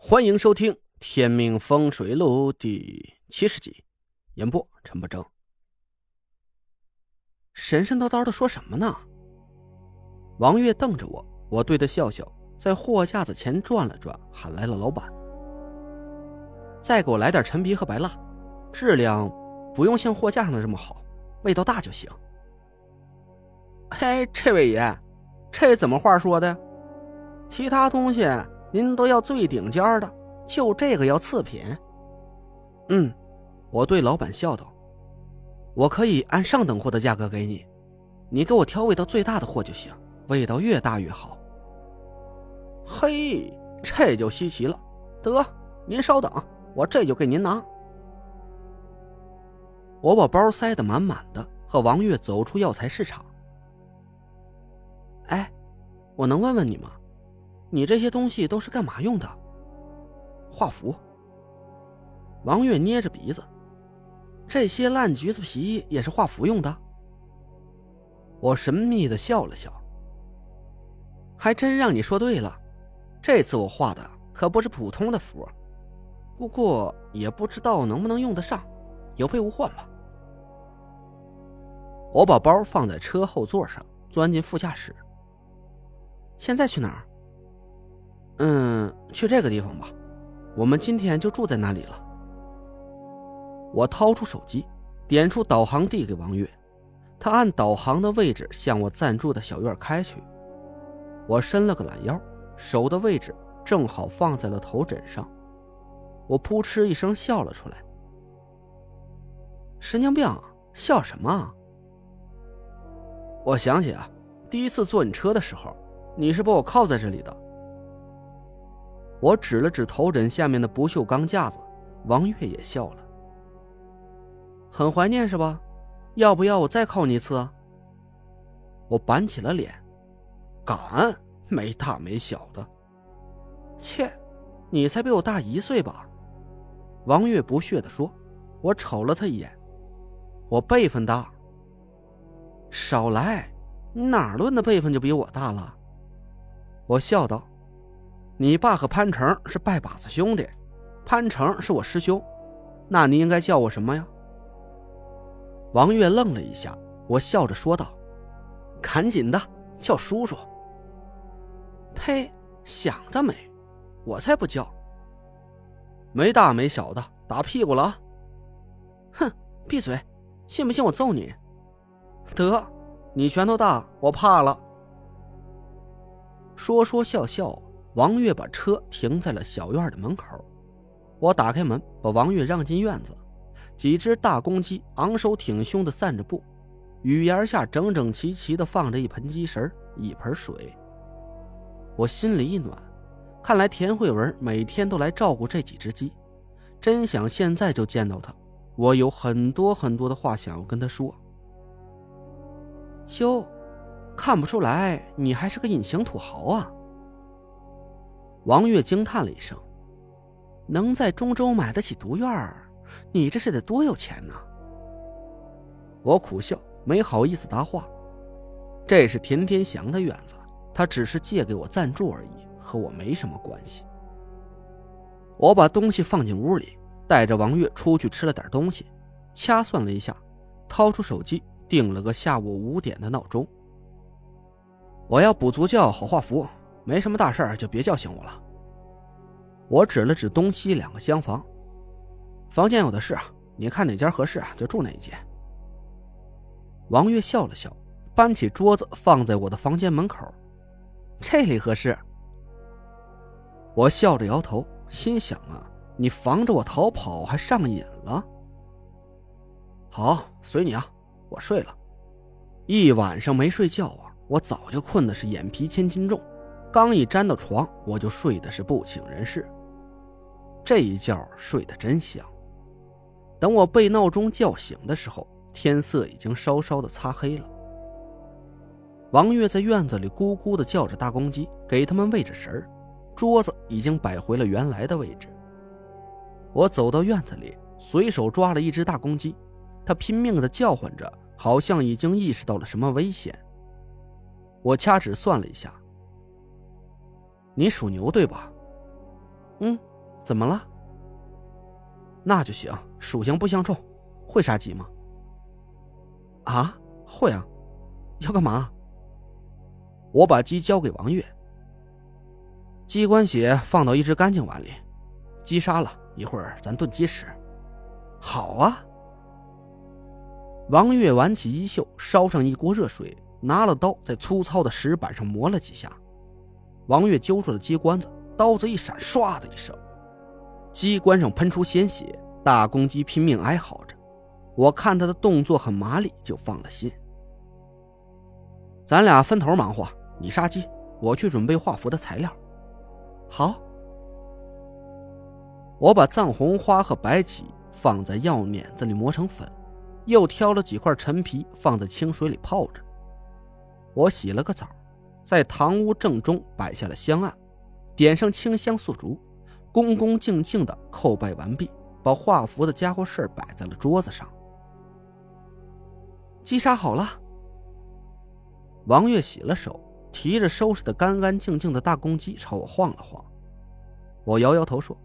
欢迎收听《天命风水录》第七十集，演播陈不争。神神叨叨的说什么呢？王月瞪着我，我对他笑笑，在货架子前转了转，喊来了老板：“再给我来点陈皮和白蜡，质量不用像货架上的这么好，味道大就行。”嘿，这位爷，这怎么话说的？其他东西。您都要最顶尖的，就这个要次品。嗯，我对老板笑道：“我可以按上等货的价格给你，你给我挑味道最大的货就行，味道越大越好。”嘿，这就稀奇了。得，您稍等，我这就给您拿。我把包塞得满满的，和王月走出药材市场。哎，我能问问你吗？你这些东西都是干嘛用的？画符。王月捏着鼻子，这些烂橘子皮也是画符用的。我神秘的笑了笑，还真让你说对了，这次我画的可不是普通的符，不过也不知道能不能用得上，有备无患吧。我把包放在车后座上，钻进副驾驶。现在去哪儿？嗯，去这个地方吧，我们今天就住在那里了。我掏出手机，点出导航递给王月，他按导航的位置向我暂住的小院开去。我伸了个懒腰，手的位置正好放在了头枕上，我扑哧一声笑了出来。神经病，笑什么？我想起啊，第一次坐你车的时候，你是把我靠在这里的。我指了指头枕下面的不锈钢架子，王月也笑了。很怀念是吧？要不要我再靠你一次啊？我板起了脸，敢？没大没小的。切，你才比我大一岁吧？王月不屑地说。我瞅了他一眼，我辈分大。少来，哪论的辈分就比我大了？我笑道。你爸和潘成是拜把子兄弟，潘成是我师兄，那你应该叫我什么呀？王月愣了一下，我笑着说道：“赶紧的，叫叔叔。”呸，想得美，我才不叫。没大没小的，打屁股了？哼，闭嘴，信不信我揍你？得，你拳头大，我怕了。说说笑笑。王月把车停在了小院的门口，我打开门，把王月让进院子。几只大公鸡昂首挺胸的散着步，雨檐下整整齐齐的放着一盆鸡食一盆水。我心里一暖，看来田慧文每天都来照顾这几只鸡，真想现在就见到他。我有很多很多的话想要跟他说。修，看不出来你还是个隐形土豪啊！王月惊叹了一声：“能在中州买得起独院儿你这是得多有钱呢？”我苦笑，没好意思搭话。这是田天祥的院子，他只是借给我暂住而已，和我没什么关系。我把东西放进屋里，带着王月出去吃了点东西，掐算了一下，掏出手机定了个下午五点的闹钟。我要补足觉，好画符。没什么大事儿，就别叫醒我了。我指了指东西两个厢房，房间有的是啊，你看哪间合适就住哪一间。王月笑了笑，搬起桌子放在我的房间门口，这里合适。我笑着摇头，心想啊，你防着我逃跑还上瘾了。好，随你啊，我睡了，一晚上没睡觉啊，我早就困的是眼皮千斤重。刚一沾到床，我就睡的是不省人事。这一觉睡得真香。等我被闹钟叫醒的时候，天色已经稍稍的擦黑了。王月在院子里咕咕的叫着大公鸡，给他们喂着食儿。桌子已经摆回了原来的位置。我走到院子里，随手抓了一只大公鸡，它拼命的叫唤着，好像已经意识到了什么危险。我掐指算了一下。你属牛对吧？嗯，怎么了？那就行，属相不相冲，会杀鸡吗？啊，会啊，要干嘛？我把鸡交给王月，鸡冠血放到一只干净碗里，鸡杀了一会儿，咱炖鸡吃。好啊。王月挽起衣袖，烧上一锅热水，拿了刀在粗糙的石板上磨了几下。王月揪住了鸡冠子，刀子一闪，唰的一声，鸡冠上喷出鲜血。大公鸡拼命哀嚎着，我看他的动作很麻利，就放了心。咱俩分头忙活，你杀鸡，我去准备画符的材料。好。我把藏红花和白芨放在药碾子里磨成粉。又挑了几块陈皮放在清水里泡着。我洗了个澡，在堂屋正中摆下了香案，点上清香素烛，恭恭敬敬的叩拜完毕，把画符的家伙事摆在了桌子上。鸡杀好了。王月洗了手，提着收拾的干干净净的大公鸡朝我晃了晃。我摇摇头说：“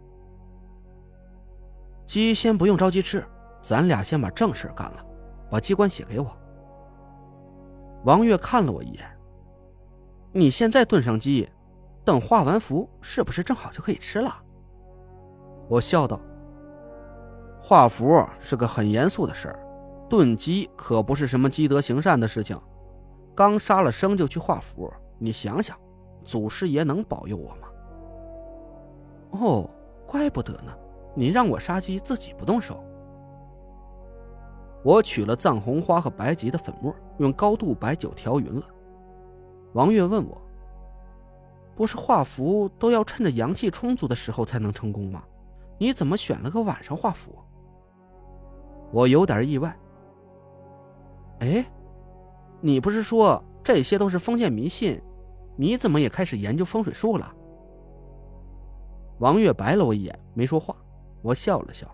鸡先不用着急吃。”咱俩先把正事干了，把机关写给我。王月看了我一眼。你现在炖上鸡，等画完符，是不是正好就可以吃了？我笑道：“画符是个很严肃的事儿，炖鸡可不是什么积德行善的事情。刚杀了生就去画符，你想想，祖师爷能保佑我吗？”哦，怪不得呢，你让我杀鸡，自己不动手。我取了藏红花和白芨的粉末，用高度白酒调匀了。王月问我：“不是画符都要趁着阳气充足的时候才能成功吗？你怎么选了个晚上画符？”我有点意外。哎，你不是说这些都是封建迷信？你怎么也开始研究风水术了？王月白了我一眼，没说话。我笑了笑。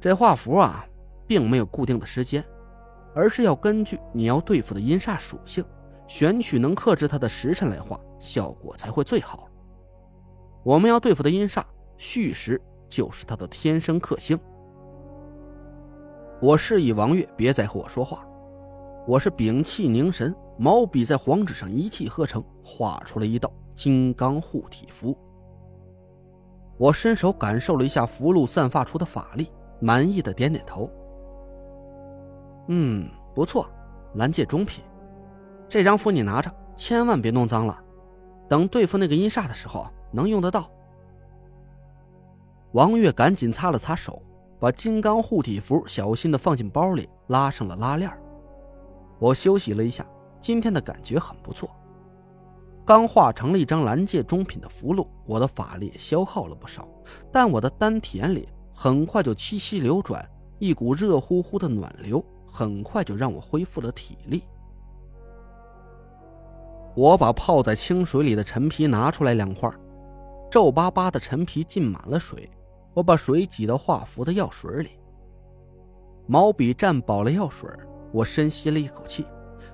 这画符啊。并没有固定的时间，而是要根据你要对付的阴煞属性，选取能克制它的时辰来画，效果才会最好。我们要对付的阴煞戌时，就是它的天生克星。我示意王月别再和我说话，我是屏气凝神，毛笔在黄纸上一气呵成，画出了一道金刚护体符。我伸手感受了一下符箓散发出的法力，满意的点点头。嗯，不错，蓝界中品。这张符你拿着，千万别弄脏了。等对付那个阴煞的时候，能用得到。王月赶紧擦了擦手，把金刚护体符小心的放进包里，拉上了拉链。我休息了一下，今天的感觉很不错。刚化成了一张蓝界中品的符箓，我的法力消耗了不少，但我的丹田里很快就气息流转，一股热乎乎的暖流。很快就让我恢复了体力。我把泡在清水里的陈皮拿出来两块，皱巴巴的陈皮浸满了水。我把水挤到画符的药水里，毛笔蘸饱了药水，我深吸了一口气，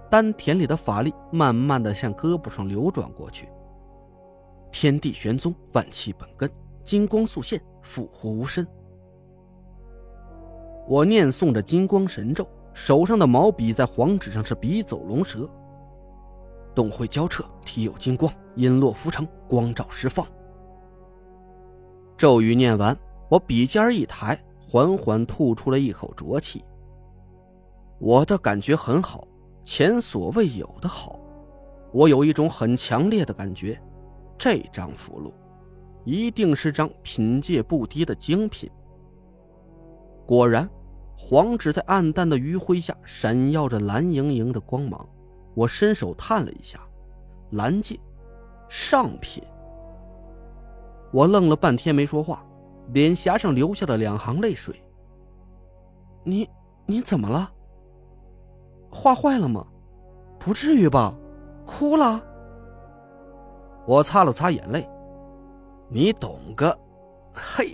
丹田里的法力慢慢的向胳膊上流转过去。天地玄宗，万气本根，金光素现，复活无身。我念诵着金光神咒。手上的毛笔在黄纸上是笔走龙蛇，洞会交彻，体有金光，阴落浮成，光照释放。咒语念完，我笔尖一抬，缓缓吐出了一口浊气。我的感觉很好，前所未有的好。我有一种很强烈的感觉，这张符箓一定是张品阶不低的精品。果然。黄纸在暗淡的余晖下闪耀着蓝莹莹的光芒，我伸手探了一下，蓝戒，上品。我愣了半天没说话，脸颊上流下了两行泪水。你你怎么了？画坏了吗？不至于吧？哭了？我擦了擦眼泪，你懂个，嘿。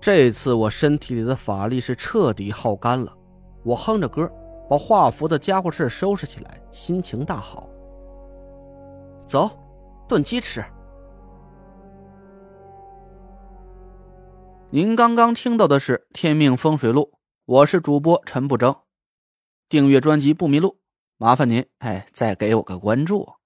这次我身体里的法力是彻底耗干了，我哼着歌，把画符的家伙事收拾起来，心情大好。走，炖鸡吃。您刚刚听到的是天命风水录，我是主播陈不争，订阅专辑不迷路，麻烦您哎，再给我个关注。